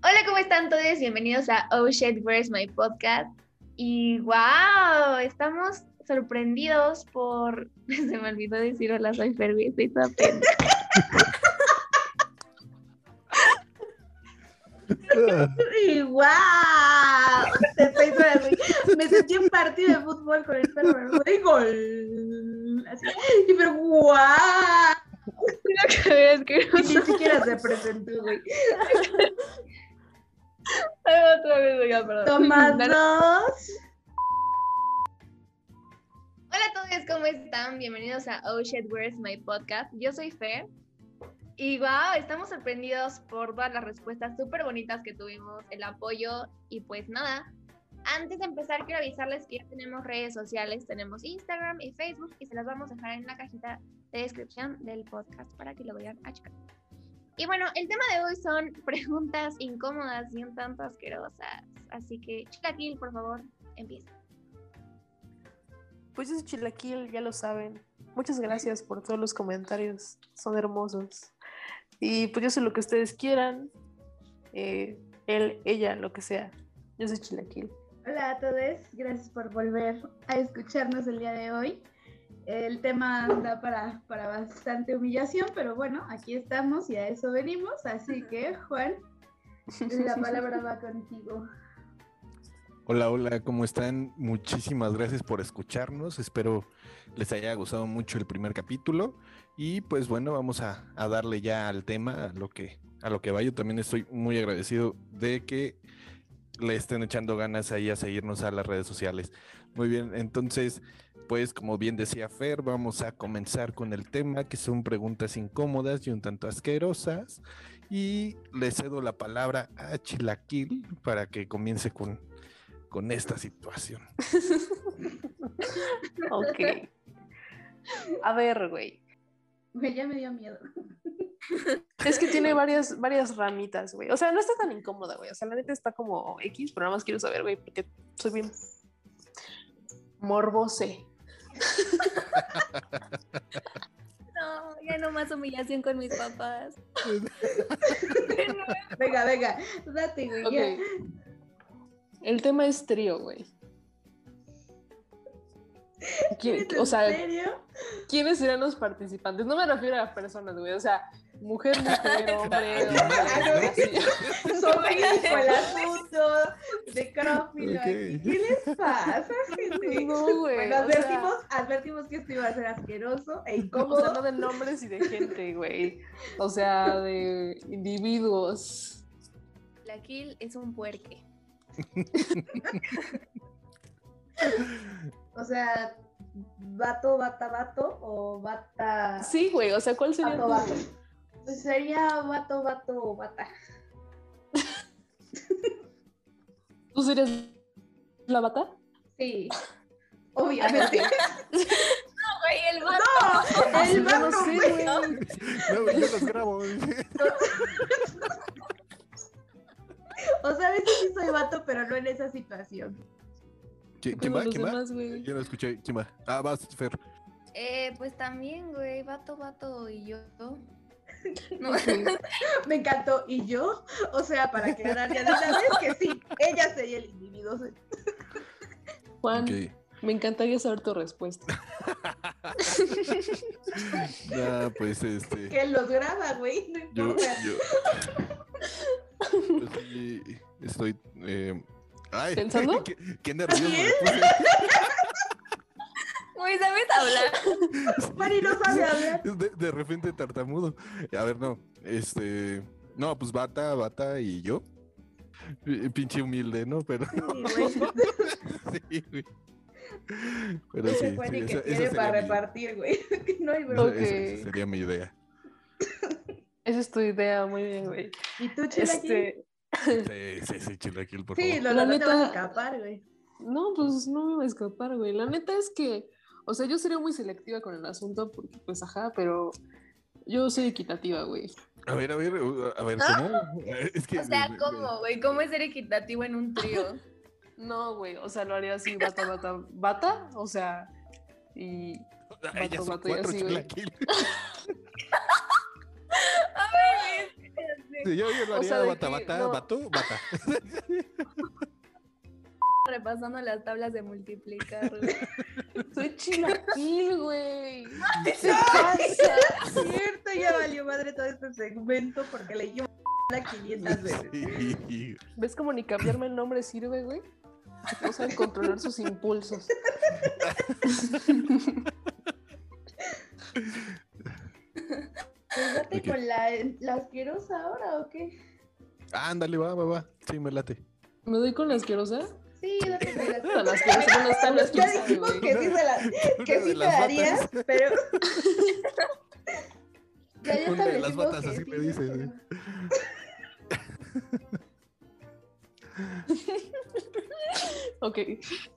Hola, ¿cómo están todos? Bienvenidos a Oh Shit, Where's My Podcast. Y wow, estamos sorprendidos por. Se me olvidó decir hola, soy Fergie, estoy toda y wow, me sentí un partido de fútbol con el perro y gol. Así, y pero wow. Ni siquiera se presentó, güey. Otra vez, ya, perdón. Toma dos. Hola a todos, ¿cómo están? Bienvenidos a Oh Shit, Where's My Podcast. Yo soy Fer. Y wow, estamos sorprendidos por todas las respuestas súper bonitas que tuvimos, el apoyo y pues nada. Antes de empezar, quiero avisarles que ya tenemos redes sociales, tenemos Instagram y Facebook y se las vamos a dejar en la cajita de descripción del podcast para que lo vayan a checar. Y bueno, el tema de hoy son preguntas incómodas y un tanto asquerosas. Así que, Chilaquil, por favor, empieza. Pues es Chilaquil, ya lo saben. Muchas gracias por todos los comentarios, son hermosos. Y pues yo sé lo que ustedes quieran. Eh, él, ella, lo que sea. Yo soy Chilaquil. Hola a todos, gracias por volver a escucharnos el día de hoy. El tema da para, para bastante humillación, pero bueno, aquí estamos y a eso venimos. Así que, Juan, la palabra va contigo. Hola, hola, ¿cómo están? Muchísimas gracias por escucharnos. Espero les haya gustado mucho el primer capítulo. Y pues bueno, vamos a, darle ya al tema, a lo que a lo que va. Yo también estoy muy agradecido de que le estén echando ganas ahí a seguirnos a las redes sociales. Muy bien, entonces, pues como bien decía Fer, vamos a comenzar con el tema que son preguntas incómodas y un tanto asquerosas. Y le cedo la palabra a Chilaquil para que comience con con esta situación. ok. A ver, güey. Güey, ya me dio miedo. Es que tiene varias, varias ramitas, güey. O sea, no está tan incómoda, güey. O sea, la neta está como X, pero nada más quiero saber, güey, porque soy bien morbose. No, ya no más humillación con mis papás. venga, venga, date, güey. Okay. El tema es trío, güey. O sea, serio? ¿quiénes serán los participantes? No me refiero a las personas, güey. O sea, mujer, mujer, hombre, hombre. Sobrino, el asunto de crófilo. ¿Qué les pasa, gente? No, güey. Bueno, advertimos, advertimos que esto iba a ser asqueroso e incómodo. O sea, no de nombres y de gente, güey. O sea, de individuos. La kill es un puerque. o sea, vato, bata, vato o bata. Sí, güey, o sea, ¿cuál sería? Vato, vato. Pues sería vato, vato o bata. ¿Tú serías la bata? Sí, obviamente. No, güey, el vato. No, el vato, no sé, güey. No, yo los grabo. O sea, a veces sí soy vato, pero no en esa situación. ¿Quién, va? ¿Quién va? Yo no escuché. ¿Quién va? Ah, vas, Fer. Eh, pues también, güey, vato, vato y yo. No. Me encantó. ¿Y yo? O sea, para aclarar ya de una vez que sí, ella sería el individuo. Juan, me encantaría saber tu respuesta. Ah, pues este. Que los graba, güey. No yo, yo, sí, estoy. Eh... Ay, ¿Pensando? ¿Qué, qué nervioso Güey, ¿sabes hablar? Mari no sabe hablar. De, de, repente tartamudo. A ver, no. Este. No, pues bata, bata y yo. Pinche humilde, ¿no? Pero. Sí, güey. Pero sí. sí, que esa, esa para repartir, güey. No hay esa, esa sería mi idea. Esa es tu idea, muy bien, güey. ¿Y tú, Chilaquil? Este... Sí, sí, sí, Chilaquil, por sí, favor. Sí, lo, la neta... te vas a escapar, güey. No, pues no me voy a escapar, güey. La neta es que, o sea, yo sería muy selectiva con el asunto porque, pues, ajá, pero yo soy equitativa, güey. A ver, a ver, a ver, ¿cómo? Es que, o sea, ¿cómo, güey? ¿Cómo es ser equitativo en un trío? No, güey, o sea, lo haría así, bata, bata, bata, o sea, y... Ay, ya son cuatro, y así, Sí, yo, yo lo O haría sea, de bata, que bata, no. bata. Repasando las tablas de multiplicar, güey. Soy chilaquil, güey. Cierto, ya valió madre todo este segmento porque le dio la 500 veces. Sí. ¿Ves cómo ni cambiarme el nombre sirve, güey? No saben controlar sus impulsos. Pues date Ok. con la, la asquerosa ahora o qué? Ándale, va, va, va. Sí, me late. ¿Me doy con la asquerosa? Sí, date con la asquerosa no está la Ya dijimos que sí, se la, que sí te darías, pero. Ya, ya Una de las batas, que así sí, me dices, pero- ¿eh? Ok,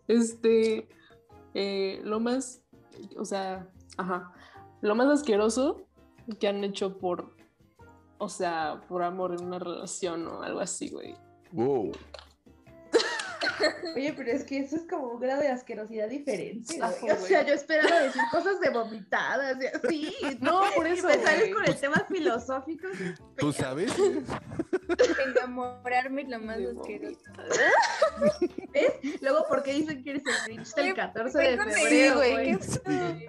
este, eh, lo más, o sea, ajá, lo más asqueroso que han hecho por, o sea, por amor en una relación o algo así, güey. Wow. Oye, pero es que eso es como un grado de asquerosidad diferente. Güey. O sea, yo esperaba decir cosas de vomitadas y así. No, por Y eso, me sales con el tema filosófico. ¿Tú sabes? Enamorarme es lo más asqueroso. Luego, ¿por qué dicen que eres el Grinch del Oye, 14 de febrero? güey, güey? qué Sí.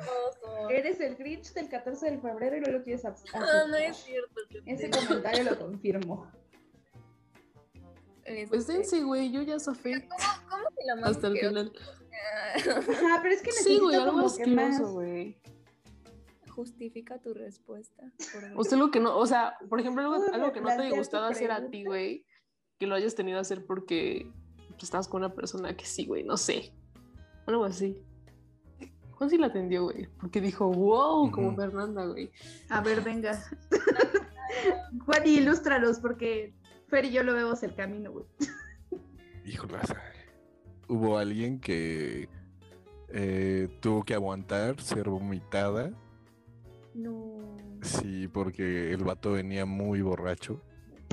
Eres el Grinch del 14 de febrero y no lo quieres aceptar. No, no es cierto. Ese comentario lo confirmo. Este, Pues dense, güey, yo ya sofí ¿Cómo lo más hasta el final. Ajá, pero es que Sí, güey, necesito algo como que más. asqueroso, güey. Justifica tu respuesta. O sea, algo que no, o sea, por ejemplo, algo, ¿Puedo algo que no te haya gustado hacer a ti, güey, que lo hayas tenido a hacer porque pues, estabas con una persona que sí, güey, no sé. Algo así. Juan sí la atendió, güey, porque dijo, wow, como. Fernanda, güey. A ver, venga. Juan, ilústralos, porque Fer y yo lo vemos el camino, güey. Híjole, o sea, hubo alguien que eh, tuvo que aguantar ser vomitada. No. Sí, porque el vato venía muy borracho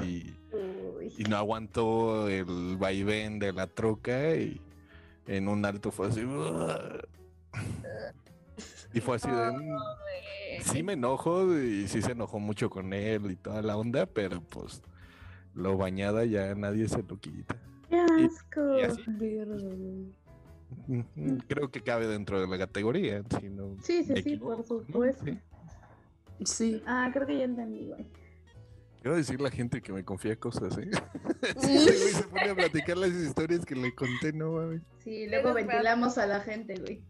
y, y no aguantó el vaivén de la troca y en un alto fue así. "Uah". Y fue así de. "Mm, Sí me enojo y sí se enojó mucho con él y toda la onda, pero pues lo bañada ya nadie se lo quita. ¡Qué Y- asco! y así. Güey. Ujú, Creo que cabe dentro de la categoría, si no Sí, sí, me sí, equivoco, por ¿no? supuesto. Sí. Sí. Ah, creo que ya entendí, güey. Quiero decir la gente que me confía cosas, ¿eh? Sí. Ese güey se pone a platicar las historias que le conté, no mames. Sí, luego ventilamos a la gente, güey.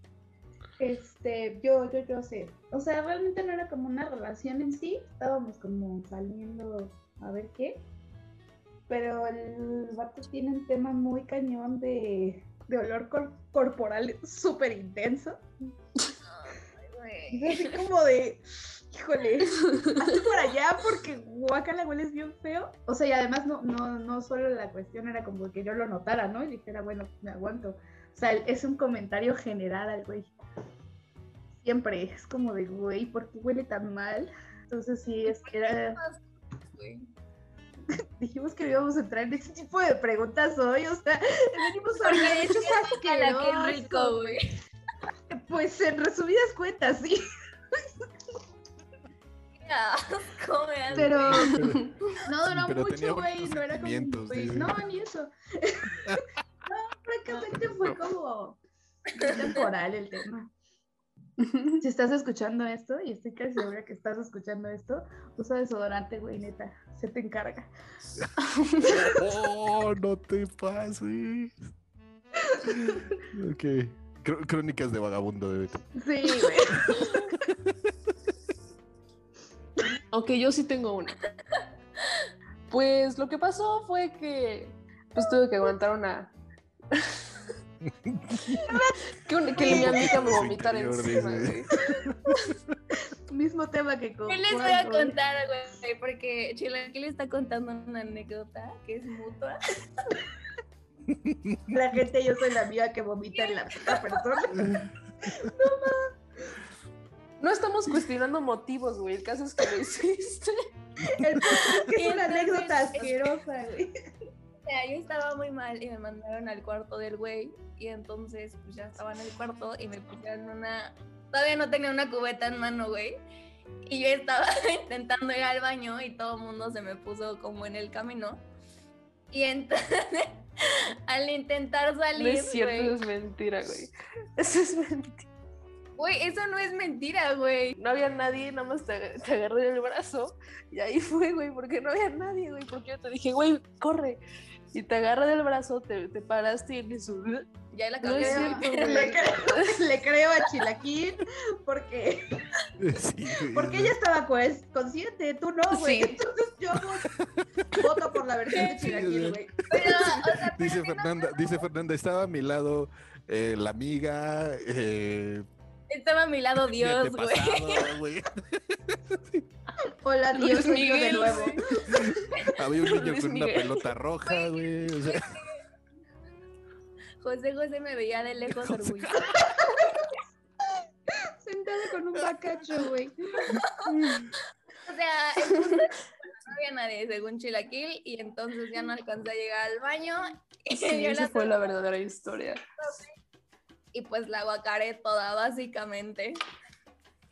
Este, yo, yo, yo sé. O sea, realmente no era como una relación en sí. Estábamos como saliendo a ver qué. Pero el vato tiene un tema muy cañón de, de olor cor- corporal súper intenso. Es así como de, híjole, hazte por allá porque guacala hueles bien feo. O sea, y además no, no, no solo la cuestión era como que yo lo notara, ¿no? Y dijera, bueno, me aguanto. O sea, es un comentario general al güey. Siempre es como de, güey, ¿por qué huele tan mal? Entonces sí, es que era, Güey. dijimos que no íbamos a entrar en ese tipo de preguntas hoy, o sea, venimos a hablar de hecho de a la que es asqueroso. rico, güey. Pues en resumidas cuentas, sí. Qué asco. Pero no duró Pero mucho, güey. No era como. dice. no, ni eso. no, francamente fue como temporal el tema. Si estás escuchando esto, y estoy casi segura que estás escuchando esto, usa desodorante, güey, neta. Se te encarga. Oh, no te pases. Ok. Cr- Crónicas de vagabundo de Betty. Sí, güey. Ok, yo sí tengo una. Pues lo que pasó fue que pues tuve que aguantar una. que, un- que mi amiga me vomitara encima, güey. Mismo tema que con. ¿Qué les voy a contar, güey? Porque Chilaquil está contando una anécdota que es mutua. La gente, yo soy la amiga que vomita en la otra persona. No estamos cuestionando motivos, güey. El caso es que lo hiciste. El es que es una anécdota asquerosa, güey. Sea, yo estaba muy mal y me mandaron al cuarto del güey. Y entonces, pues ya estaba en el cuarto y me pusieron una. Todavía no tenía una cubeta en mano, güey. Y yo estaba intentando ir al baño y todo el mundo se me puso como en el camino. Y entonces, al intentar salir. No es cierto, eso es mentira, güey. Eso es mentira. Güey, eso no es mentira, güey. No había nadie, nada más te, te agarré del brazo y ahí fue, güey, porque no había nadie, güey, porque yo te dije, güey, corre. Y te agarré del brazo, te, te paraste y en eso. Ya la No. Le creo, le creo a Chilaquín porque, Sí, porque ella estaba pues, consciente, tú no, güey. Sí. Entonces yo voy- voto por la versión de Chilaquín, güey. güey. Pero, o sea, pero Dice no- Fernanda, dice Fernanda, estaba a mi lado eh, la amiga, eh, estaba a mi lado Dios, güey. Hola, Dios yo de Miguel, nuevo. Había un niño Luis con una pelota roja, güey. O sea, José José me veía de lejos José orgulloso. Sentada con un bacacho, güey. O sea, el punto es que no había nadie, según Chilaquil, y entonces ya no alcancé a llegar al baño. Y, Sí, yo esa la fue la verdadera historia. y pues la guacaré toda, básicamente.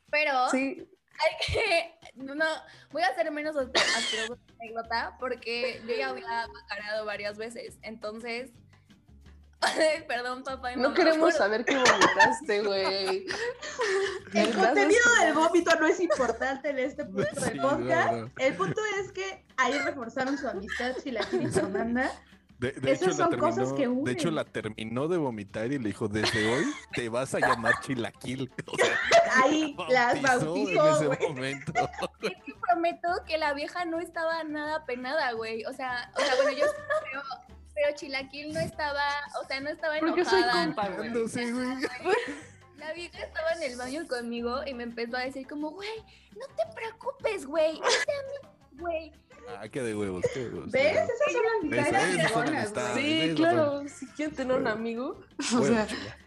Pero Sí, hay que. No, voy a hacer menos asquerosa anécdota porque yo ya había guacareado varias veces. Entonces. Perdón, papá. y no queremos por- saber qué vomitaste, güey. El contenido No del vómito no es importante en este punto Sí, del no, podcast. no. El punto es que ahí reforzaron su amistad Chilaquín y Fernanda. De, de Esas hecho, la son cosas terminó, que unen. de hecho, la terminó de vomitar y le dijo, desde hoy te vas a llamar Chilaquil. O sea, Ahí las bautizó bautizó, en güey. ese momento. Es que prometo que la vieja no estaba nada penada, güey. O sea, o sea, bueno, yo pero, pero Chilaquil no estaba, o sea, no estaba Porque enojada. soy ¿no, compa, güey? güey. Sí, güey. La vieja estaba en el baño conmigo y me empezó a decir como, güey, no te preocupes, güey. Es de mí, güey. Ah, qué de huevos, qué de huevos. ¿Ves? Esas son ¿Ves? amistades chingonas, amistades. güey. Sí, claro. Si quieren tener un amigo. O Bueno, sea, chula.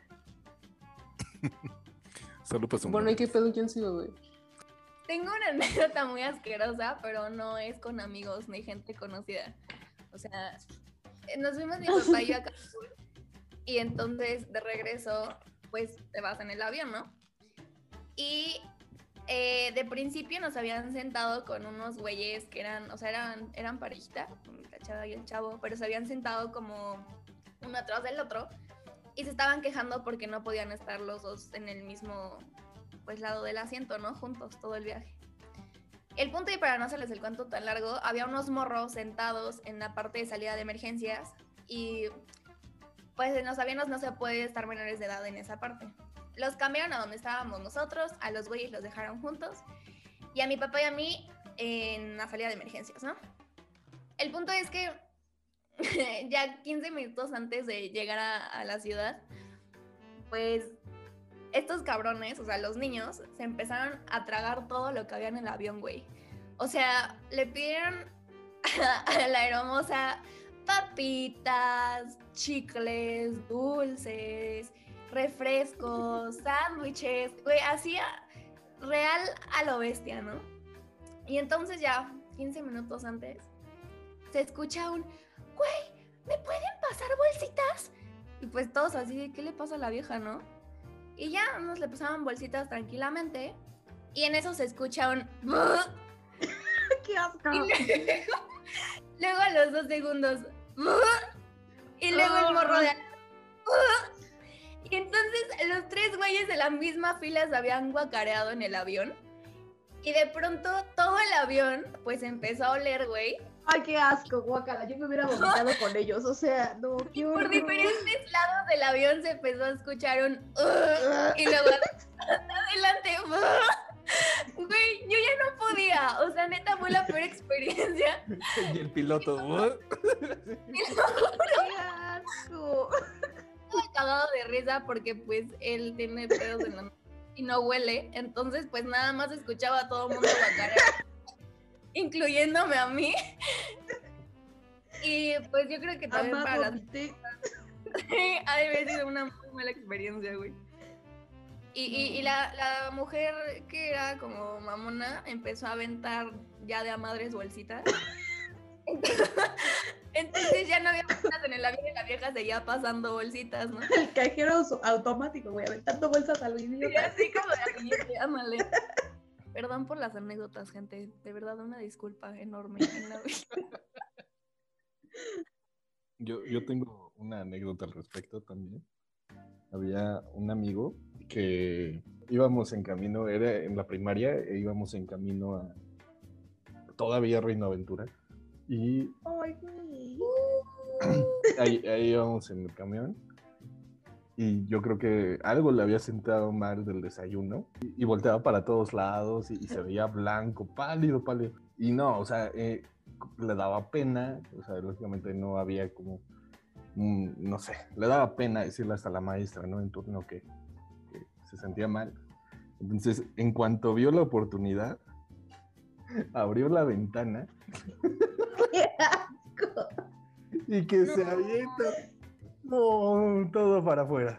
Solo pasó un bueno, ¿y qué pedo? ¿Quién sido, güey? Tengo una anécdota muy asquerosa, pero no es con amigos ni gente conocida. O sea, nos fuimos mi papá y yo a Cancún y entonces de regreso, pues te vas en el avión, ¿no? Y eh, de principio nos habían sentado con unos güeyes que eran, o sea, eran, eran parejita, la chava y el chavo, pero se habían sentado como uno atrás del otro y se estaban quejando porque no podían estar los dos en el mismo pues lado del asiento, ¿no? Juntos todo el viaje. El punto y para no hacerles el cuento tan largo, había unos morros sentados en la parte de salida de emergencias y pues en los aviones no se puede estar menores de edad en esa parte. Los cambiaron a donde estábamos nosotros, a los güeyes los dejaron juntos y a mi papá y a mí en la salida de emergencias, ¿no? El punto es que ya 15 minutos antes de llegar a, a la ciudad, pues estos cabrones, o sea, los niños, se empezaron a tragar todo lo que había en el avión, güey. O sea, le pidieron a la hermosa papitas, chicles, dulces, refrescos, sándwiches, güey, hacía real a lo bestia, ¿no? Y entonces ya, 15 minutos antes, se escucha un, güey, ¿me pueden pasar bolsitas? Y pues todos así de, ¿qué le pasa a la vieja, no? Y ya nos le pasaban bolsitas tranquilamente. Y en eso se escucha un... ¡Qué asco! Y luego, luego a los dos segundos... Y luego el morro de... Y entonces los tres güeyes de la misma fila se habían guacareado en el avión. Y de pronto todo el avión pues empezó a oler, güey. ¡Ay, qué asco, guacala! Yo me hubiera vomitado con ellos, o sea, no, qué Por horror. diferentes lados del avión se empezó a escuchar un... "Ugh", y luego adelante... Güey, yo ya no podía. O sea, neta fue la peor experiencia. Y el piloto. ¡Qué asco! Cagado de risa porque pues él tiene pedos en la nariz y no huele. Entonces pues nada más escuchaba a todo el mundo guacarear, incluyéndome a mí. Y pues yo creo que también Amá, para las vomité. ha de haber sido una muy mala experiencia, güey. Y, y, y la, la mujer que era como mamona empezó a aventar ya de a madres bolsitas. Entonces ya no había bolsitas en el avión y la vieja seguía pasando bolsitas, ¿no? El cajero auto- automático, güey, aventando bolsas a los Y idiotas. así como de ámale. Perdón por las anécdotas, gente. De verdad, una disculpa enorme. yo, yo tengo una anécdota al respecto también. Había un amigo que íbamos en camino, era en la primaria, e íbamos en camino a todavía Reino Aventura. Y ahí, ahí íbamos en el camión y yo creo que algo le había sentado mal del desayuno y, volteaba para todos lados y, se veía blanco, pálido, pálido. Y no, o sea, eh, le daba pena, o sea, lógicamente no había como, no sé, le daba pena decirle hasta la maestra, ¿no? En turno que, se sentía mal. Entonces, en cuanto vio la oportunidad, abrió la ventana. y que se avienta no, todo para afuera.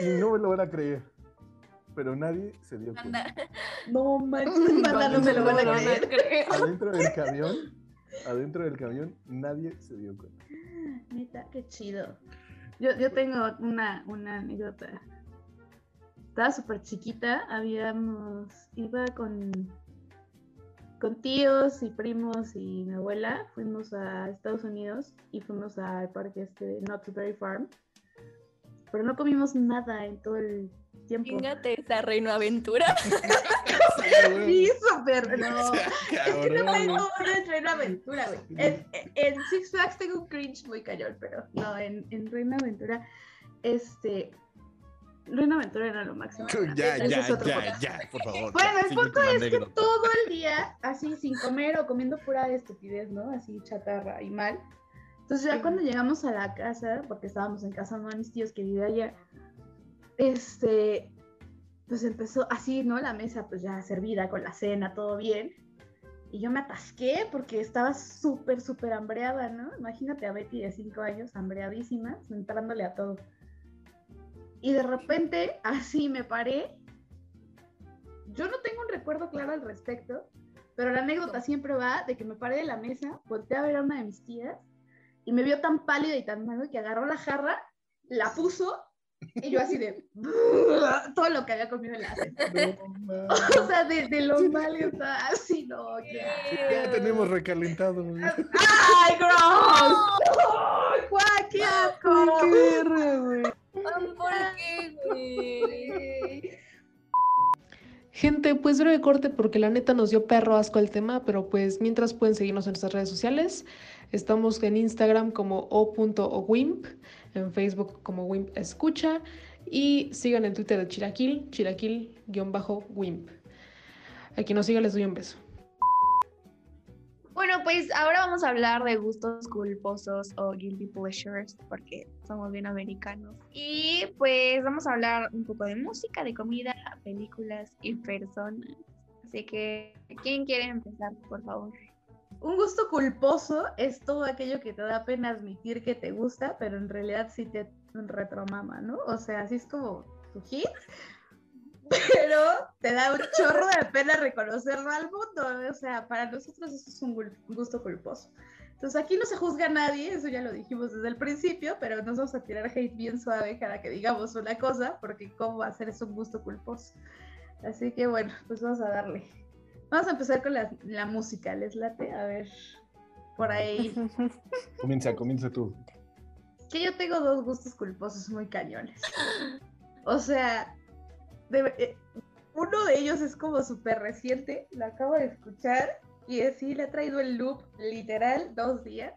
Y no me lo van a creer. Pero nadie se dio cuenta. No manches, no me lo van a creer. Adentro del camión, adentro del camión, nadie se dio cuenta. Neta, qué chido. Yo, yo tengo una, una anécdota. Estaba súper chiquita, habíamos, iba con, con tíos y primos y mi abuela, fuimos a Estados Unidos y fuimos al parque este de Not Very Farm. Pero no comimos nada en todo el tiempo. Fíjate esa reino aventura. sí, súper no. Es que no tengo una reino aventura, güey. En, en, Six Flags tengo un cringe muy cañón, pero no, en, en reino aventura, este, Reina Aventura era lo máximo. Ya, ya, ya, ya, por favor. Bueno, el punto es que todo el día, así sin comer o comiendo pura estupidez, ¿no? Así chatarra y mal. Entonces ya cuando llegamos a la casa, porque estábamos en casa de mis tíos que vive allá, este, pues empezó así, ¿no? La mesa pues ya servida con la cena, todo bien. Y yo me atasqué porque estaba súper, súper hambreada, ¿no? Imagínate a Betty de 5 años, hambreadísima, entrándole a todo. Y de repente, así me paré. Yo no tengo un recuerdo claro al respecto, pero la anécdota siempre va de que me paré de la mesa, volteé a ver a una de mis tías y me vio tan pálida y tan malo que agarró la jarra, la puso y yo así de todo lo que había comido en la cena. o sea, de, de lo mal que estaba así, no, ya. Ya tenemos recalentado. ¡Ay, gross! ¡Ay, qué asco! ¡Qué güey! ¿Por qué, Gente, pues breve corte porque la neta nos dio perro asco el tema, pero pues mientras pueden seguirnos en nuestras redes sociales. Estamos en Instagram como o.owimp, en Facebook como Wimp Escucha y sigan el Twitter de Chiraquil, chiraquil-wimp. A quien nos siga les doy un beso. Bueno, pues ahora vamos a hablar de gustos culposos o guilty pleasures, porque somos bien americanos. Y pues vamos a hablar un poco de música, de comida, películas y personas. Así que, ¿quién quiere empezar, por favor? Un gusto culposo es todo aquello que te da pena admitir que te gusta, pero en realidad sí te retromama, ¿no? O sea, así es como tu hit, pero te da un chorro de pena reconocerlo al mundo. O sea, para nosotros eso es un gusto culposo. Entonces aquí no se juzga a nadie, eso ya lo dijimos desde el principio, pero nos vamos a tirar hate bien suave cada que digamos una cosa, porque cómo va a ser eso un gusto culposo. Así que bueno, pues vamos a darle. Vamos a empezar con la, la música, ¿les late? A ver, por ahí. Comienza, comienza tú. Que yo tengo dos gustos culposos muy cañones. O sea, eh, uno de ellos es como súper reciente, lo acabo de escuchar y así le ha traído el loop literal dos días.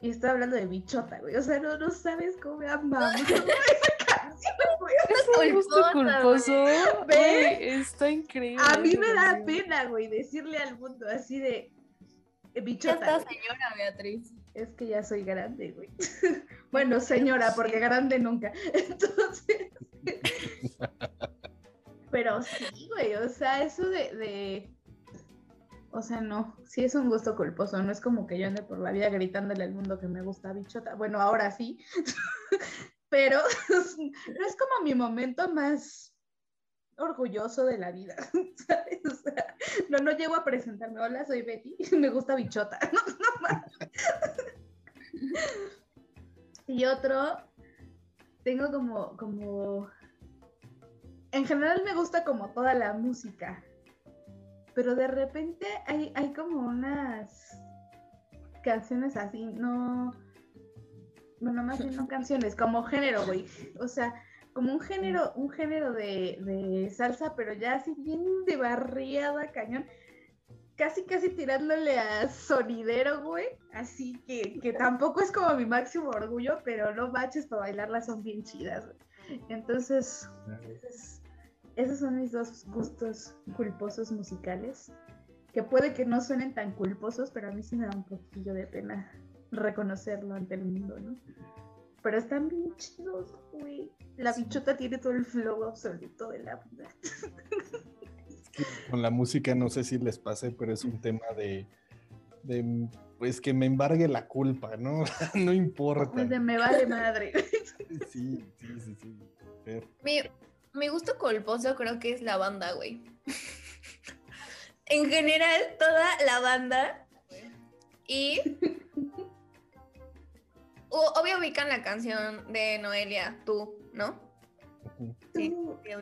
Y estoy hablando de bichota, güey. O sea, no, no sabes cómo me amamos esa canción, güey. Es un gusto culposo. está increíble. A mí me da pena, güey, decirle al mundo así de bichota. Esta señora, Beatriz. Es que ya soy grande, güey. bueno, señora, porque grande nunca. Entonces. Pero sí, güey, o sea, eso de, O sea, no, sí es un gusto culposo, no es como que yo ande por la vida gritándole al mundo que me gusta bichota. Bueno, ahora sí, pero no es como mi momento más orgulloso de la vida, ¿sabes? O sea, no, no llego a presentarme, hola, soy Betty, me gusta bichota, no, y otro, tengo como, como en general me gusta como toda la música pero de repente hay, hay como unas canciones así, no, bueno, más bien no canciones, como género, güey. O sea, como un género, un género de, de salsa, pero ya así bien de barriada, cañón. Casi, casi tirándole a sonidero, güey. Así que, que tampoco es como mi máximo orgullo, pero no baches para bailarlas son bien chidas, güey. Entonces, esos, esos son mis dos gustos culposos musicales. Que puede que no suenen tan culposos, pero a mí sí me da un poquillo de pena reconocerlo ante el mundo, ¿no? Pero están bien chidos, güey. La bichota tiene todo el flow absoluto de la vida. Con la música no sé si les pase, pero es un tema de, de pues que me embargue la culpa, ¿no? no importa. Pues de me vale madre. Sí, sí, sí, sí. Mi, mi gusto culposo creo que es la banda, güey. en general, toda la banda. Y. O- obvio ubican la canción de Noelia, tú, ¿no? Sí.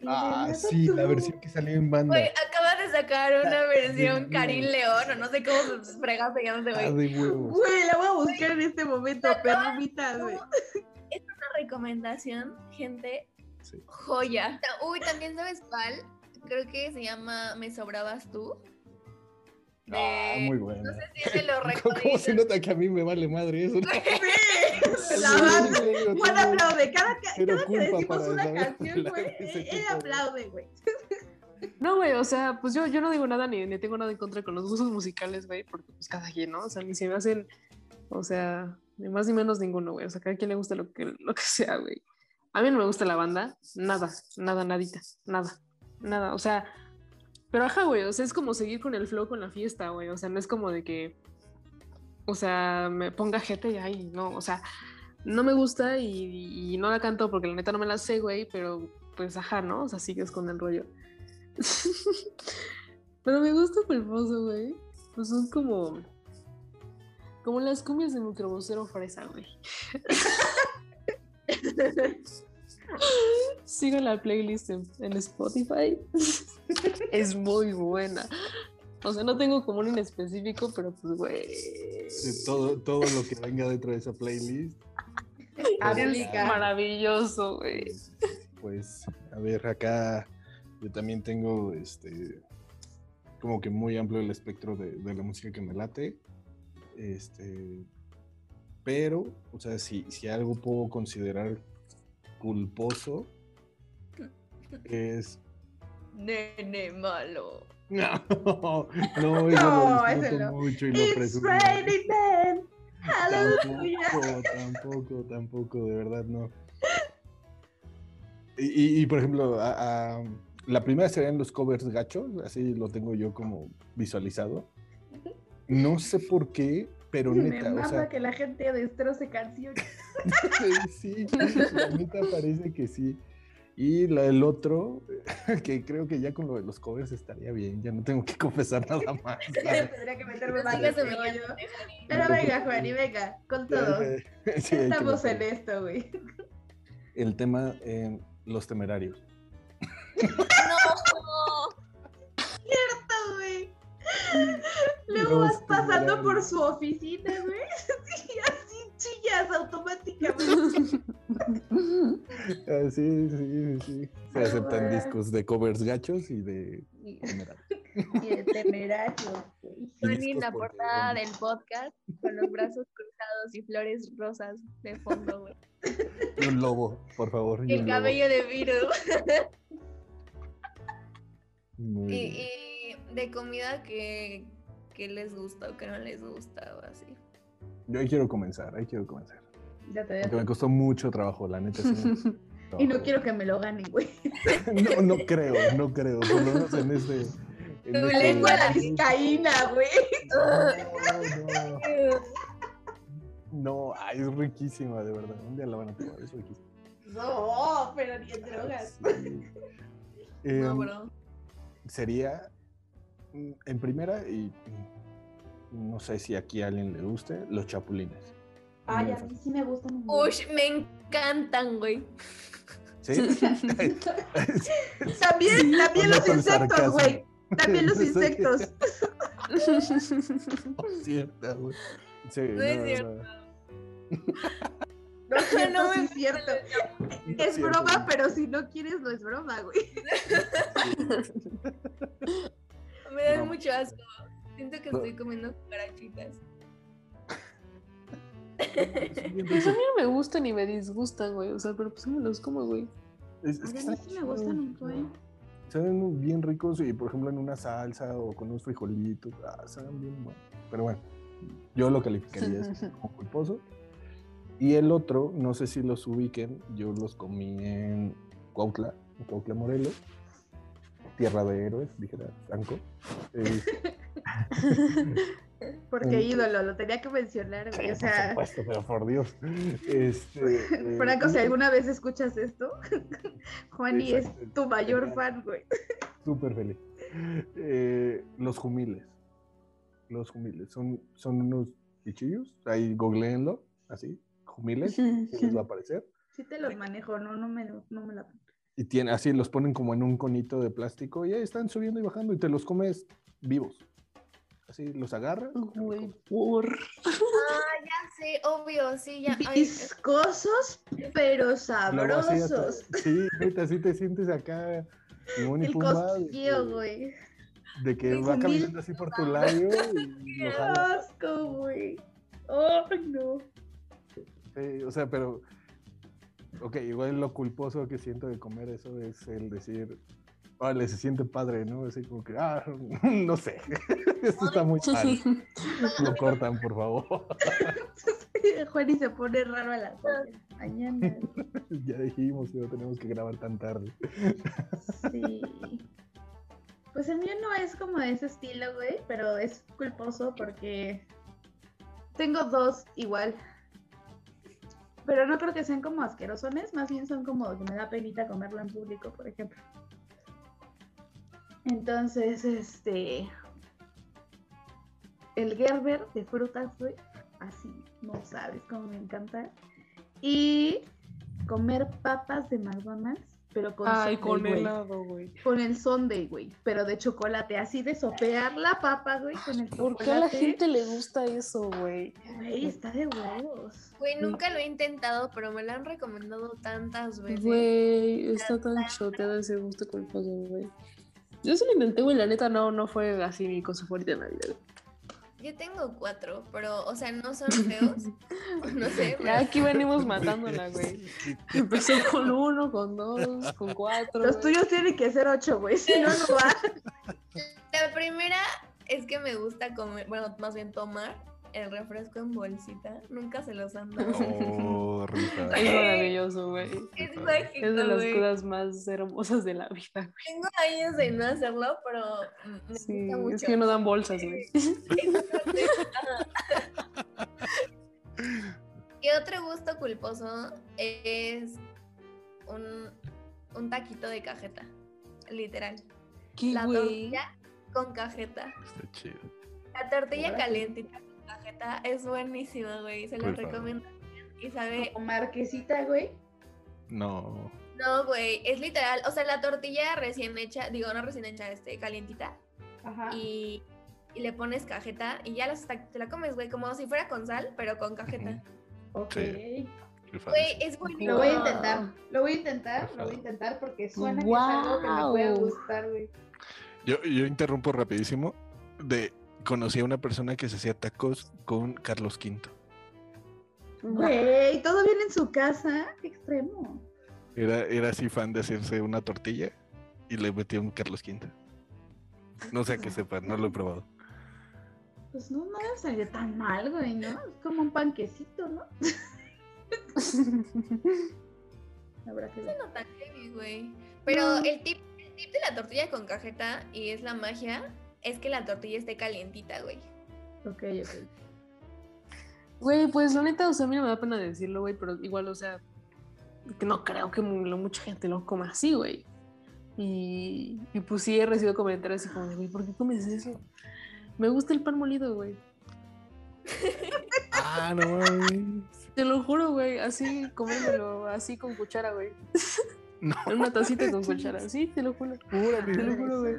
Ah, sí, la versión que salió en banda. Güey, acaba de sacar una versión. Karim León, o no sé cómo se frega se llama ese Ah, güey. de huevos. Güey, la voy a buscar en este momento, permita, güey. Una recomendación, gente, Sí. joya. Uy, también sabes cuál? Creo que se llama Me sobrabas tú. De- Ah, muy buena. No sé si me lo ¿Cómo recuerdo. se nota que a mí me vale madre eso? Sí, la banda. Juan tengo- aplaude. Cada, cada que decimos una canción, güey, ese él aplaude, güey. No, güey, o sea, pues yo, yo no digo nada ni, ni tengo nada en contra con los gustos musicales, güey, porque pues cada quien, ¿no? O sea, ni se me hacen, o sea, ni más ni menos ninguno, güey. O sea, cada quien le gusta lo que, lo que sea, güey. A mí no me gusta la banda, nada, nada, nadita, nada, nada. O sea, pero ajá, güey, o sea, es como seguir con el flow con la fiesta, güey. O sea, no es como de que, o sea, me ponga gente y ay, no, o sea, no me gusta y, y no la canto porque la neta no me la sé, güey, pero pues ajá, ¿no? O sea, sigues con el rollo. Pero me gusta culposo, güey. Pues son como. Como las cumbias de microbusero fresa, güey. Sigo la playlist en, en Spotify. es muy buena. O sea, no tengo como un en específico, pero pues, güey. Todo, todo lo que venga dentro de esa playlist. Es Aplica. maravilloso, güey. Pues, a ver, acá yo también tengo este como que muy amplio el espectro de, de la música que me late. Este, pero, o sea, si, si algo puedo considerar culposo es Nene malo. no, no, eso No, lo disfruto no. mucho y lo presumo. Tampoco, tampoco, tampoco, de verdad no. Y, y- y, por ejemplo, a- a- la primera serían los covers gachos, así lo tengo yo como visualizado. No sé por qué, pero Me neta, mama o sea, que la gente destroce canciones. sí, la neta parece que sí. Y la- el otro, que creo que ya con lo de los covers estaría bien, ya no tengo que confesar nada más. ¿sabes? Tendría que meterme más. Stephanie. Pero venga, Juan, y venga, con todo. Sí, que Estamos en esto, güey. El tema en Los Temerarios. No. Esto, güey. Luego Los vas pasando por su oficina, güey. Automáticamente. Ah, sí, sí, sí. Se Ah, aceptan bueno. discos de covers gachos y de Y temerarios. y el temerario. Tony en la portada bueno. del podcast con los brazos cruzados y flores rosas de fondo, güey. Y un lobo, por favor. Y el lobo. cabello de Viru. Muy Y, y de comida que, que les gusta o que no les gusta o así. Yo ahí quiero comenzar, ahí quiero comenzar. Ya te Porque me costó mucho trabajo, la neta. sí Y no quiero que me lo ganen, güey. no, no creo, no creo. Por lo menos en este. en Tu este- Lengua la vizcaína, güey. No, no. No, ay, es riquísima, de verdad. Un día la van a probar, es riquísima. No, pero ni en drogas. Sí. No, Em, bro. sería mm, en primera y no sé si aquí a alguien le guste los chapulines. Ay, a mí sí me gustan Ush, me encantan, güey. ¿Sí? También, también No los insectos, güey. También los insectos. Cierto, güey. Sí, No es cierto. no. No es cierto, No, es cierto. No Es broma, güey. pero si no quieres, no es broma, güey. Me da No. mucho asco. Siento que No. estoy comiendo cucarachitas. Pues a mí no me gustan ni me disgustan, güey. O sea, pero pues me los como, güey. Es- es A que mí sí me gustan un buen. Saben bien ricos y por ejemplo en una salsa o con unos frijolitos, ah, saben bien buenos. Pero bueno, yo lo calificaría así, como culposo. Y el otro, no sé si los ubiquen, yo los comí en Cuautla, en Cuautla Morelos, tierra de héroes, dijera Franco. Eh, Porque ídolo, lo tenía que mencionar, güey. O por sea, supuesto, pero por Dios. Este, eh, Franco, si alguna vez escuchas esto, Juani es tu mayor fan, güey. Súper feliz. Eh, los jumiles. Los jumiles. Son, son unos bichillos. Ahí googleenlo. Así. Jumiles. y les va a aparecer. Sí te los manejo, no, no me, no me la... Y tiene, así los ponen como en un conito de plástico. Y ahí están subiendo y bajando. Y te los comes vivos. Así los agarras. Güey, por. Ah, ya sé, obvio, sí, ya. ay, Viscosos, pero Luego así hasta- sabrosos. sí, neta, así te sientes acá. Timón y El cosquillo, que- güey. De que va caminando así por tu labio y Qué asco, güey. Oh, no. Sí, o sea, pero. Ok, igual lo culposo que siento de comer eso es el decir. Vale, se siente padre, ¿no? Así como que, ah, no sé. Esto está muy mal. Lo cortan, por favor. Juani se pone raro a las. Mañana. ya dijimos que no tenemos que grabar tan tarde. Sí. Pues el mío no es como de ese estilo, güey, pero es culposo porque tengo dos igual. Pero no creo que sean como asquerosones, más bien son como que me da penita comerlo en público, por ejemplo. Entonces, este. El Gerber de frutas. Así, no sabes cómo me encanta. Y comer papas de McDonald's, pero con Ay, con güey. helado, güey. Con el sundae, güey, pero de chocolate, así de sopear la papa, güey, con el ¿Por chocolate. qué a la gente le gusta eso, güey? Güey, está de huevos. Güey, nunca lo he intentado, pero me lo han recomendado tantas veces. Güey, está tan choteado ese gusto culposo, güey. Yo se lo inventé, güey, la neta no, no fue así mi cosa favorita de Navidad. Yo tengo cuatro, pero, o sea, no son feos. no sé. Ya aquí venimos matándola, güey. Empezó con uno, con dos, con cuatro. Los tuyos tienen que ser ocho, güey, si no, no va. La primera es que me gusta comer, bueno, más bien tomar el refresco en bolsita. Nunca se los han dado. Oh. Es maravilloso, güey. Es mágico, Es de las güey. cosas más hermosas de la vida, güey. Tengo años de no hacerlo, pero me Sí, gusta mucho. es que no dan bolsas, güey. Y otro gusto culposo es un, un taquito de cajeta, literal. ¿Qué, La tortilla con cajeta. Está chido. La tortilla calientita cajeta es buenísima, güey. Se la recomiendo. Y sabe, Como marquesita, güey. No. no, güey, es literal. O sea, la tortilla recién hecha, digo, no recién hecha, este, calientita. Ajá. Y, y le pones cajeta y ya las, te la comes, güey, como si fuera con sal, pero con cajeta. Ok. Güey, es buenísimo. Lo voy a Wow. intentar. Lo voy a intentar, lo voy a intentar porque suena que es Wow. algo que me puede gustar, güey. Yo, yo interrumpo rapidísimo. De, conocí a una persona que se hacía tacos con Carlos V. Güey, todo bien en su casa. Qué extremo. Era, era así fan de hacerse una tortilla y le metió un Carlos V. No sé a qué sepa, no lo he probado. Pues no, no debe salir tan mal, güey, ¿no? Es como un panquecito, ¿no? Habrá que ver. No tan heavy, güey. Pero el tip, el tip de la tortilla con cajeta, y es la magia, es que la tortilla esté calientita, güey. Ok, ok. Güey, pues la neta, o sea, a mí no me da pena decirlo, güey, pero igual, o sea, que no creo que mucha gente lo coma así, güey. Y, y pues sí he recibido comentarios así como de, güey, ¿por qué comes eso? Me gusta el pan molido, güey. Ah, no mames. Te lo juro, güey, así comérmelo, así con cuchara, güey. No. En una tacita con cuchara, sí, te lo juro. Te lo juro, güey.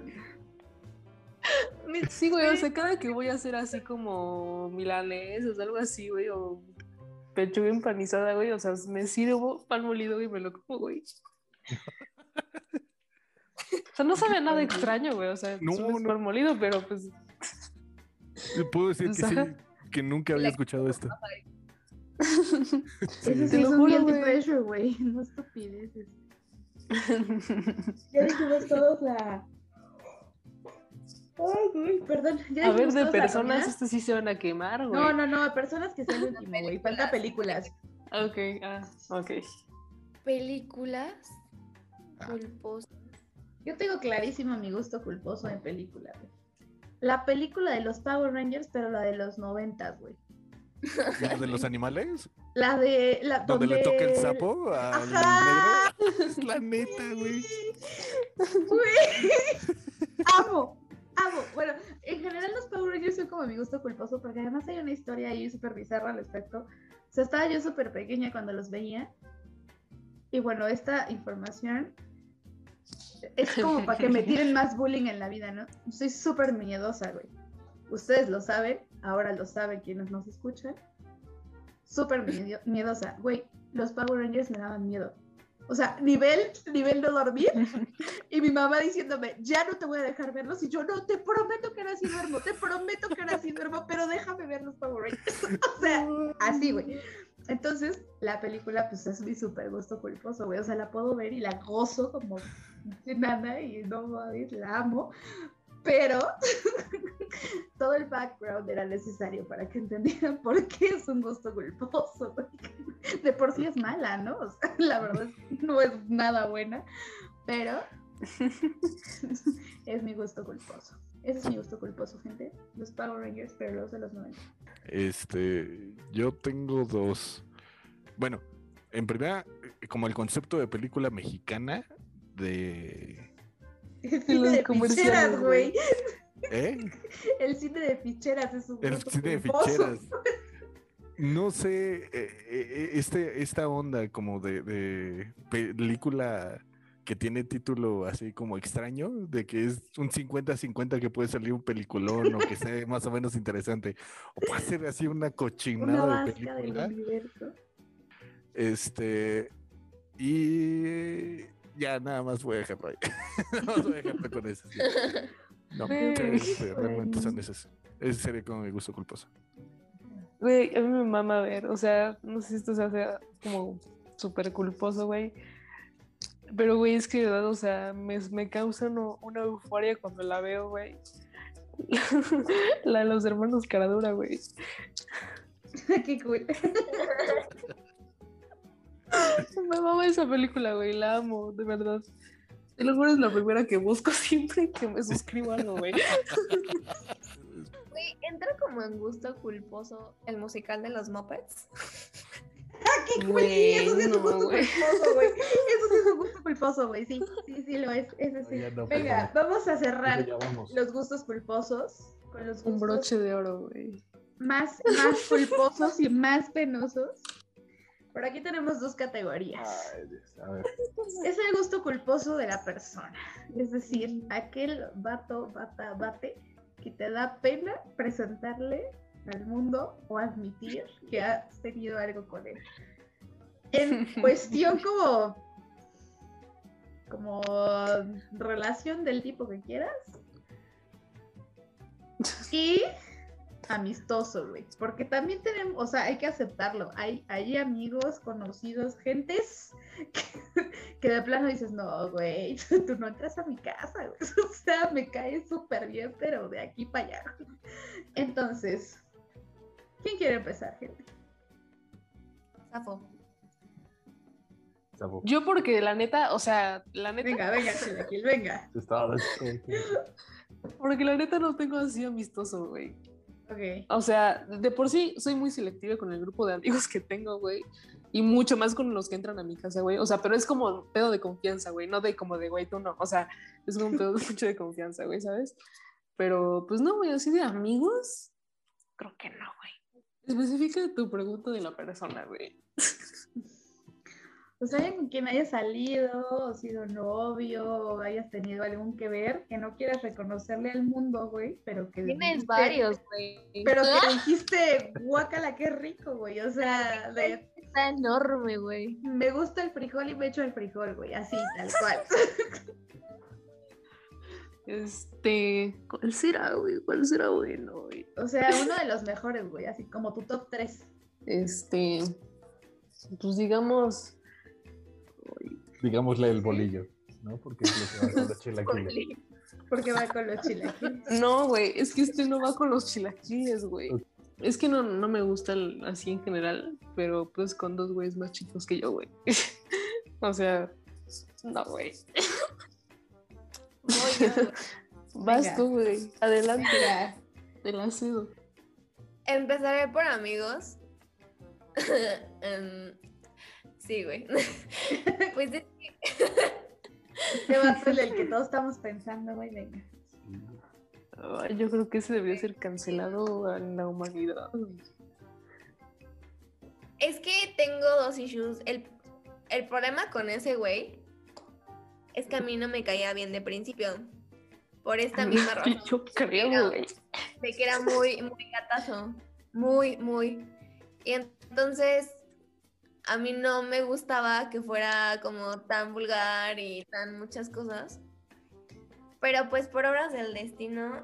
Sí, güey, o sea, cada que voy a hacer así como milanesas, algo así, güey, o pechuga empanizada, güey, o sea, me sirvo pan molido y me lo como, güey. O sea, no sabe nada extraño, güey, o sea, No, solo es no. pan molido, pero pues Puedo decir que sí, que nunca había escuchado esto. Te sí es lo un juro, güey. No estupideces. Ya dijimos todos la. Ay, güey, perdón. Ya a ver, de personas, estos sí se van a quemar, güey. No, no, no, personas que sean último, güey. Falta películas. Ok, ah, ok. películas culposas. Yo tengo clarísimo mi gusto culposo en películas. güey. La película de los Power Rangers, pero la de los noventas, güey. ¿La de los animales? La de. La, ¿Donde le toca el sapo al Ajá. negro? Es la neta, güey. Güey. Gusto culposo porque además hay una historia ahí súper bizarra al respecto. O sea, estaba yo súper pequeña cuando los veía. Y bueno, esta información es como para que me tiren más bullying en la vida, ¿no? Soy súper miedosa, güey. Ustedes lo saben, ahora lo saben quienes nos escuchan. Súper miedo- miedosa. Güey, los Power Rangers me daban miedo. O sea, nivel, nivel no dormir. Y mi mamá diciéndome, ya no te voy a dejar verlos. Y yo, no, te prometo que ahora sí duermo, te prometo que ahora sí duermo, pero déjame ver los Power Rangers. o sea, así, güey. Entonces, la película, pues es mi súper gusto culposo, güey. O sea, la puedo ver y la gozo como de nada y no la amo. Pero todo el background era necesario para que entendieran por qué es un gusto culposo. De por sí es mala, ¿no? O sea, la verdad no es nada buena, pero es mi gusto culposo. Ese es mi gusto culposo, gente. Los Power Rangers, pero los de los 90. Este, yo tengo dos. Bueno, en primera, como el concepto de película mexicana de... El cine de ficheras, güey. ¿Eh? El cine de ficheras es un El cine de ficheras. No sé, eh, eh, este, esta onda como de, de película que tiene título así como extraño, de que es un 50-50 que puede salir un peliculón o que sea más o menos interesante, o puede ser así una Una cochinada de del película. universo. Este, y ya nada más voy a dejarlo ahí. Nada más voy a dejarlo con eso. sí. No, realmente son esos. Ese sería como mi gusto culposo. Güey, a mí me mama ver, o sea, no sé si esto se hace como súper culposo, güey. Pero, güey, es que de verdad, o sea, me, me causa una euforia cuando la veo, güey. la de los hermanos Caradura, güey. Qué cool. Me mama esa película, güey, la amo, de verdad. Te lo juro, es la primera que busco siempre que me suscribo a algo, güey. Güey, entra como en gusto culposo el musical de los Muppets. Qué cool. Güey, Eso sí es un gusto culposo, güey. Eso sí es un gusto culposo, güey. Sí, sí, sí lo es. Ese sí. No, Venga, perdón. vamos a cerrar vamos. los gustos culposos con los Un gustos broche de oro, güey. más, más culposos y más penosos. Por aquí tenemos dos categorías. Ay, Dios, a ver. Es el gusto culposo de la persona. Es decir, aquel vato, bata, bate que te da pena presentarle al mundo o admitir que has tenido algo con él. En cuestión como, como relación del tipo que quieras. Y amistoso, güey. Porque también tenemos, o sea, hay que aceptarlo. Hay, hay amigos, conocidos, gentes que, que de plano dices, no, güey, tú no entras a mi casa, güey. O sea, me cae súper bien, pero de aquí para allá. Entonces, ¿quién quiere empezar, gente? Zafo. Yo porque la neta, o sea, la neta, Venga, venga, Chilaquil, venga. porque la neta no tengo así amistoso, güey. Ok. O sea, de por sí soy muy selectiva con el grupo de amigos que tengo, güey. Y mucho más con los que entran a mi casa, güey. O sea, pero es como pedo de confianza, güey. No de como de, güey, tú no. O sea, es un pedo mucho de confianza, güey, ¿sabes? Pero, pues no, güey, así de amigos, creo que no, güey. Especifica tu pregunta de la persona, güey. pues alguien con quien hayas salido, o sido novio, o hayas tenido algún que ver, que no quieras reconocerle al mundo, güey, pero que Tienes dijiste- varios, güey. Pero que dijiste, guácala, qué rico, güey. O sea, de, Está enorme, güey. me gusta el frijol y me echo el frijol, güey. Así, tal cual. Este, ¿cuál será, güey? ¿Cuál será bueno, güey? O sea, uno de los mejores, güey. Así como tu top 3. Este, pues digamos, Digámosle el bolillo, ¿no? Porque es lo que va con los chilaquiles. Porque va con los chilaquiles. no, güey, es que este no va con los chilaquiles, güey. Es que no, no me gusta el- así en general, pero pues con dos güeyes más chicos que yo, güey. o sea, no, güey. Vas Venga. tú, güey. Adelante, te la cedo. Empezaré por amigos. Em, sí, güey. pues es que Este vato es el que todos estamos pensando, güey. Venga. Ay, yo creo que ese debería ser cancelado a la humanidad. Es que tengo dos issues. El, el problema con ese güey es que a mí no me caía bien de principio. Por esta misma razón. Yo creo, güey. De que era muy, muy gatazo. Muy, muy. Y entonces a mí no me gustaba que fuera como tan vulgar y tan muchas cosas. Pero pues por obras del destino,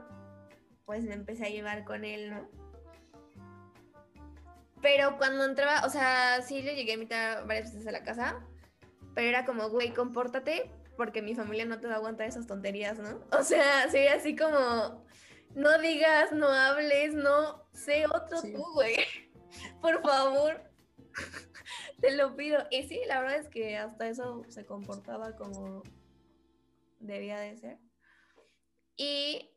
pues me empecé a llevar con él, ¿no? Pero cuando entraba, o sea, sí le llegué a invitar varias veces a la casa, pero era como, güey, compórtate porque mi familia no te va a aguantar esas tonterías, ¿no? O sea, sería así como, no digas, no hables, no, sé otro Sí. tú, güey. Por favor. Te lo pido. Y sí, la verdad es que hasta eso se comportaba como debía de ser. Y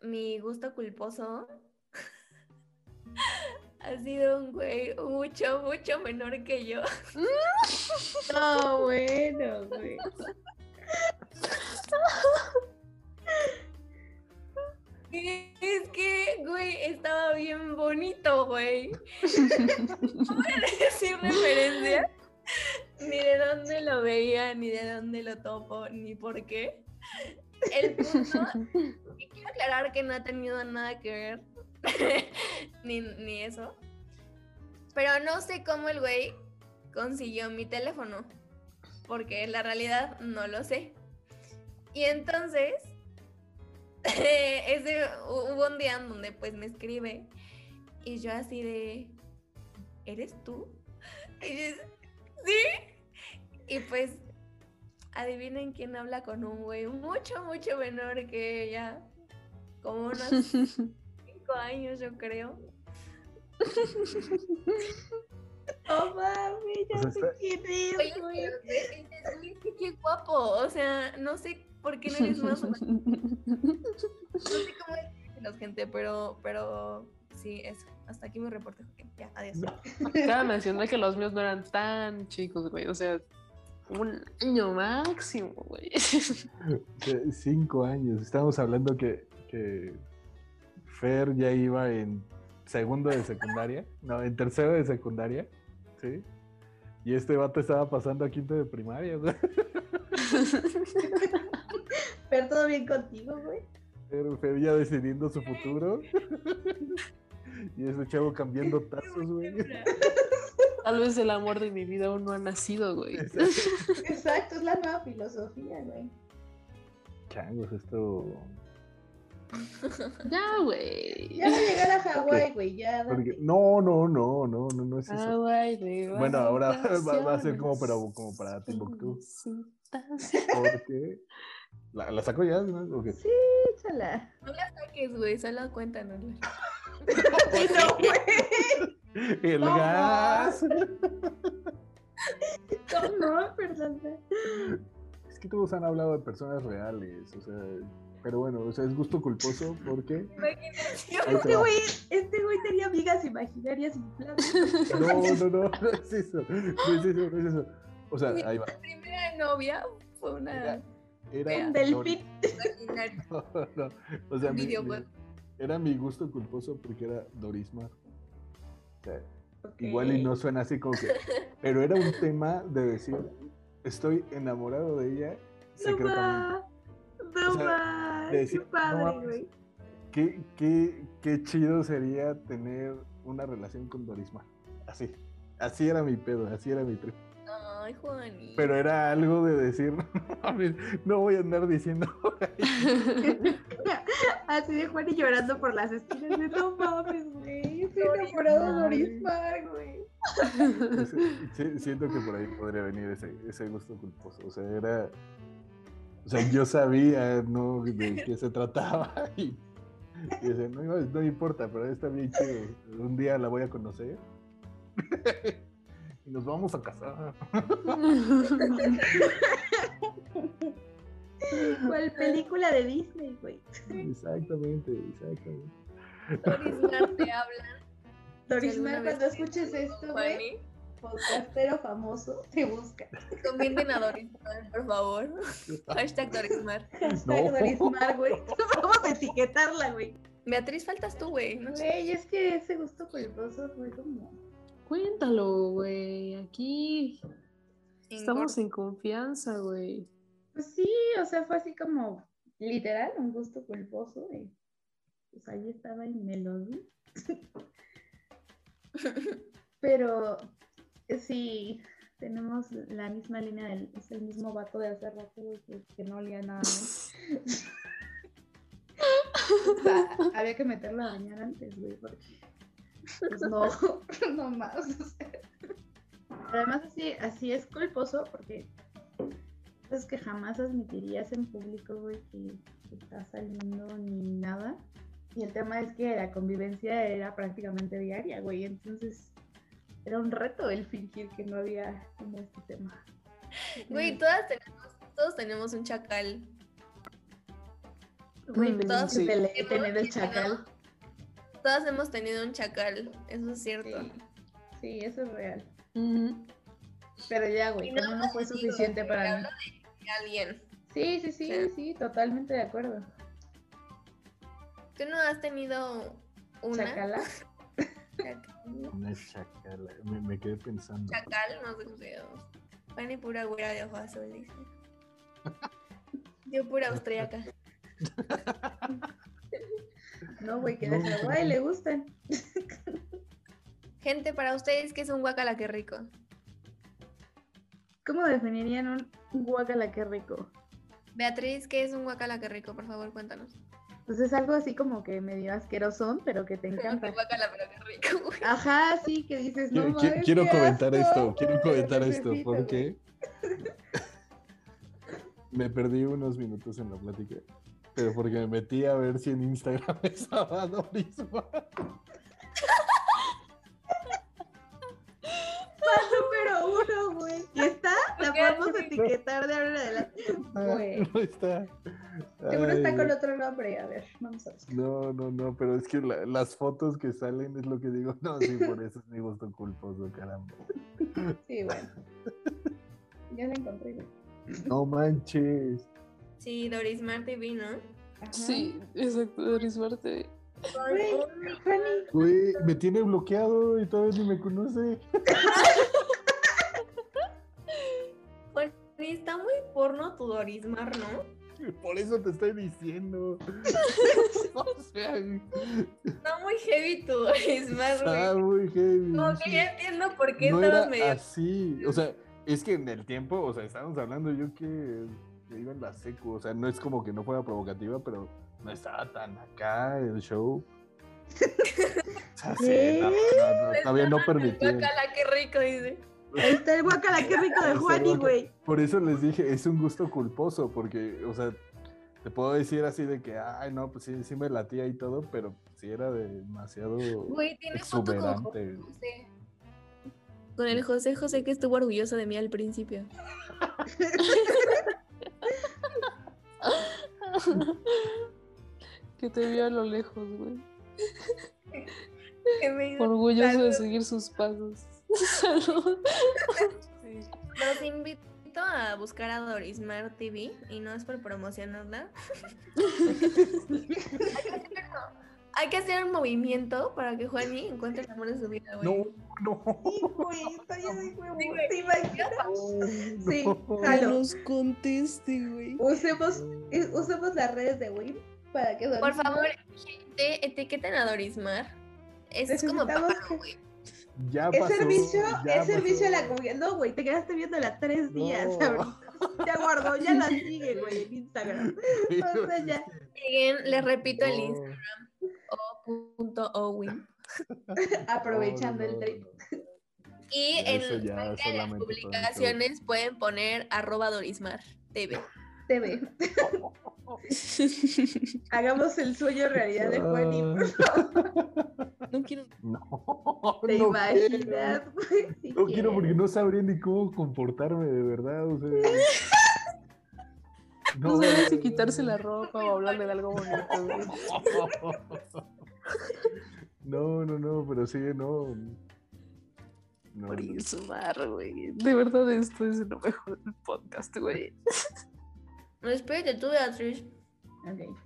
mi gusto culposo ha sido un güey mucho, mucho menor que yo. No, bueno, güey. Es que, güey, estaba bien bonito, güey. No voy a decir referencia, ni de dónde lo veía, ni de dónde lo topo, ni por qué. El punto, y quiero aclarar que no ha tenido nada que ver, ni, ni eso. Pero no sé cómo el güey consiguió mi teléfono, porque la realidad no lo sé. Y entonces, ese, hubo un día en donde pues me escribe y yo así de, ¿eres tú? Y yo, sí. Y pues, adivinen quién habla con un güey mucho, mucho menor que ella, como unos cinco años yo creo. Oh, mami, ya sé quién es, Oye, güey. pero ve- dices, "Güey, qué- qué guapo, o sea, no sé por qué no eres más o menos No sé cómo es la gente, pero, pero sí, eso. Hasta aquí mi reporte. Joaquín. Ya, adiós. Cabe mencionar que los míos no eran tan chicos, güey. O sea, un año máximo, güey. Cinco años. Estamos hablando que, que Fer ya iba en segundo de secundaria. No, en tercero de secundaria. Sí. Y este vato estaba pasando a quinto de primaria. güey. Pero todo bien contigo, güey. Fer, Fer ya decidiendo su futuro. y ese chavo cambiando tazos, güey. Tal vez el amor de mi vida aún no ha nacido, güey. Exacto, es la nueva filosofía, güey. Changos, esto. Ya, güey. Ya va a llegar a Hawái, güey. Ya. porque-. No, no, no, no, no, no es eso. güey, de Bueno, ahora va, va a ser como para, como para Timbuktu. Porque. ¿La, la saco ya? ¿no? ¿O qué? Sí, échala. No la saques, güey, solo cuéntanos. No, güey. El No. gas. No, perdón. Es que todos han hablado de personas reales, o sea, pero bueno, o sea, es gusto culposo porque Este güey, este güey tenía amigas imaginarias inflables. No, no, no, no es eso, no es eso, no es eso. O sea, ahí va. Mi primera novia fue una era. Un delfín. No, no, o sea, mi- mi- era mi gusto culposo porque era Dorismar. O sea, Igual y no suena así como que. Pero era un tema de decir, estoy enamorado de ella No secretamente. va, no O sea, va, de qué decir, no padre, mames. güey. Qué, qué, qué chido sería tener una relación con Dorisma. Así. Así era mi pedo, así era mi trip. Ay. Pero era algo de decir, no voy a andar diciendo. Así de Juan y llorando por las esquinas de no mames, güey. Estoy enamorado de güey. Sí, siento que por ahí podría venir ese, ese gusto culposo. O sea, era. O sea, yo sabía, ¿no? De qué se trataba. Y, y decía, no, no, no importa, pero está bien chido. Un día la voy a conocer. y nos vamos a casar. ¿Cuál película de Disney, güey? Exactamente, exactamente. Dorismar te hablan. Dorismar, alguna vez cuando escuches esto, güey, podcastero famoso, te busca. comenten a Dorismar, por favor. Hashtag Dorismar. Hashtag No. Dorismar, güey. Vamos a etiquetarla, güey. Beatriz, faltas tú, güey. No sé. Güey, es que ese gusto culposo fue como... Cuéntalo, güey. Aquí estamos en confianza, güey. Pues sí, o sea, fue así como literal un gusto culposo. Y pues ahí estaba y me lo di. Pero eh, sí, tenemos la misma línea, del, es el mismo vato de hace rato que, que no olía nada bien. O sea, había que meterlo a bañar antes, güey, porque pues no, no más. Además, así, así es culposo porque es que jamás admitirías en público, güey, que, que estás saliendo ni nada. Y el tema es que la convivencia era prácticamente diaria, güey. Entonces era un reto el fingir que no había como este tema. Güey, todas tenemos, todos tenemos un chacal. Güey, pues es que sí. tener el chacal. Todas hemos tenido un chacal, eso es cierto. Sí, sí, eso es real. Pero ya, güey, no como no fue digo, suficiente para mí. hablo de alguien. Sí, sí, sí, Sí. sí, totalmente de acuerdo. ¿Tú no has tenido una? Chacala. Chacal, Una chacala. Me, me quedé pensando. Chacal, no sé cómo se llama. Fanny pura güera de ojos azul, dice. Yo pura austriaca. No, güey, que de no, le gustan. Gente, para ustedes, ¿qué es un guacala qué rico? ¿Cómo definirían un guacala qué rico? Beatriz, ¿qué es un guacala qué rico? Por favor, cuéntanos. Pues es algo así como que medio asqueroso, pero que te encanta. guacala, pero qué rico, güey. Ajá, sí, que dices, no Quiero, mames, quiero comentar asco, esto, quiero comentar esto, porque me perdí unos minutos en la plática, pero porque me metí a ver si en Instagram estaba Dorisma. Número uno, güey. ¿Y está? La podemos etiquetar de ahora en adelante. Güey. No está. Seguro está con otro nombre. A ver, vamos a ver. No, no, no, pero es que la- las fotos que salen es lo que digo. No, sí, por eso es mi gusto culposo, caramba. Sí, bueno. Ya la encontré. No manches. Sí, Doris Mar TV, ¿no? Ajá. Sí, exacto, Doris Marte. Güey, Fanny, Güey, me tiene bloqueado y todavía ni me conoce. Juan, está muy porno tu Doris Mar, ¿no? Por eso te estoy diciendo. o sea, Está muy heavy tu Doris Mar, está güey. muy heavy. Como que ya entiendo por qué no estabas era medio... así. O sea, es que en el tiempo, o sea, estábamos hablando yo que, que iba en la secu. O sea, no es como que no fuera provocativa, pero no estaba tan acá el show. O sea, sí, no, no, no, todavía no permitía. Guacala, qué rico, dice. ahí está el guacala, qué rico de el Juani, güey. Por eso les dije, es un gusto culposo, porque, o sea, te puedo decir así de que, ay, no, pues sí, sí me latía y todo, pero sí era demasiado Güey, tiene foto con exuberante. José. Con el José José que estuvo orgulloso de mí al principio. que te vio a lo lejos, güey. Que me hizo- Orgulloso de seguir sus pasos. Salud. Sí. Los invito a buscar a Dorismar TV y no es por promocionarla. hay que hacer un movimiento para que Juani encuentre el amor de su vida, güey. No, no. Sí, güey, está lleno de huevos. Sí, güey. ¿Te imaginas? Sí, no. Que jalo. nos conteste, güey. Usemos, usemos las redes de Win para que Por favor, gente, etiqueten a Dorismar. Es como papá, güey. Ya Es pasó. servicio, ya es servicio a la comunidad. No, güey, te quedaste viéndola tres días No. Ya guardó, ya la sigue, güey, en Instagram. O sea, ya. Siguen, les repito el. Instagram, o.owin. Aprovechando No, el no, trip. no. Y Eso en, las publicaciones pueden poner arroba Dorismar TV. TV. Hagamos el sueño realidad de Juan y por favor, No quiero. No, te no imaginas, güey. Si Quiero. No quiero porque no sabría ni cómo comportarme de verdad. O sea. No sabes si quitarse la ropa o hablarle de algo bonito. No, no, no, pero sí, no. No, Por no. sumar, güey. De verdad, esto es lo mejor del podcast, güey. No, espérate tú, Beatriz. Ok.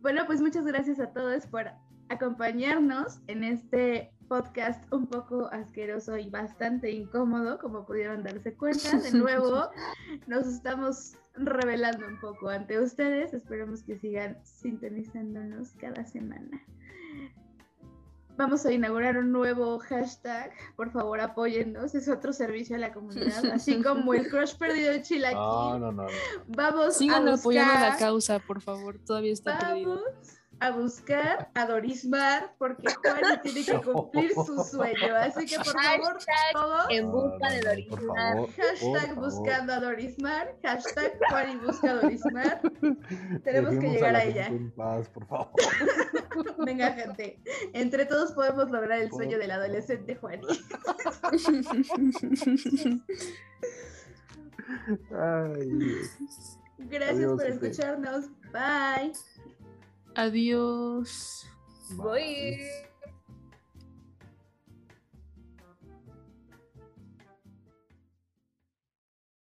Bueno, pues muchas gracias a todos por acompañarnos en este podcast un poco asqueroso y bastante incómodo, como pudieron darse cuenta. De nuevo, nos estamos revelando un poco ante ustedes. Esperamos que sigan sintonizándonos cada semana. Vamos a inaugurar un nuevo hashtag. Por favor, apóyennos. Es otro servicio a la comunidad. Así como el crush perdido de Chilaquil. No, no, no. no. Vamos Sigan a apoyando la buscar- causa, por favor. Todavía está perdido. A buscar a Dorismar porque Juan tiene que cumplir su sueño. Así que por favor, Hashtag todos, en busca de no, Dorismar. Por favor. hashtag por buscando a Dorismar, hashtag Juan y busca a Dorismar. favor. Tenemos que llegar la a gente ella. En paz, por favor. Venga, gente. Entre todos podemos lograr el sueño del adolescente Juan. Ay, Dios. Gracias Adiós, por escucharnos. Bye. Adiós. Voy.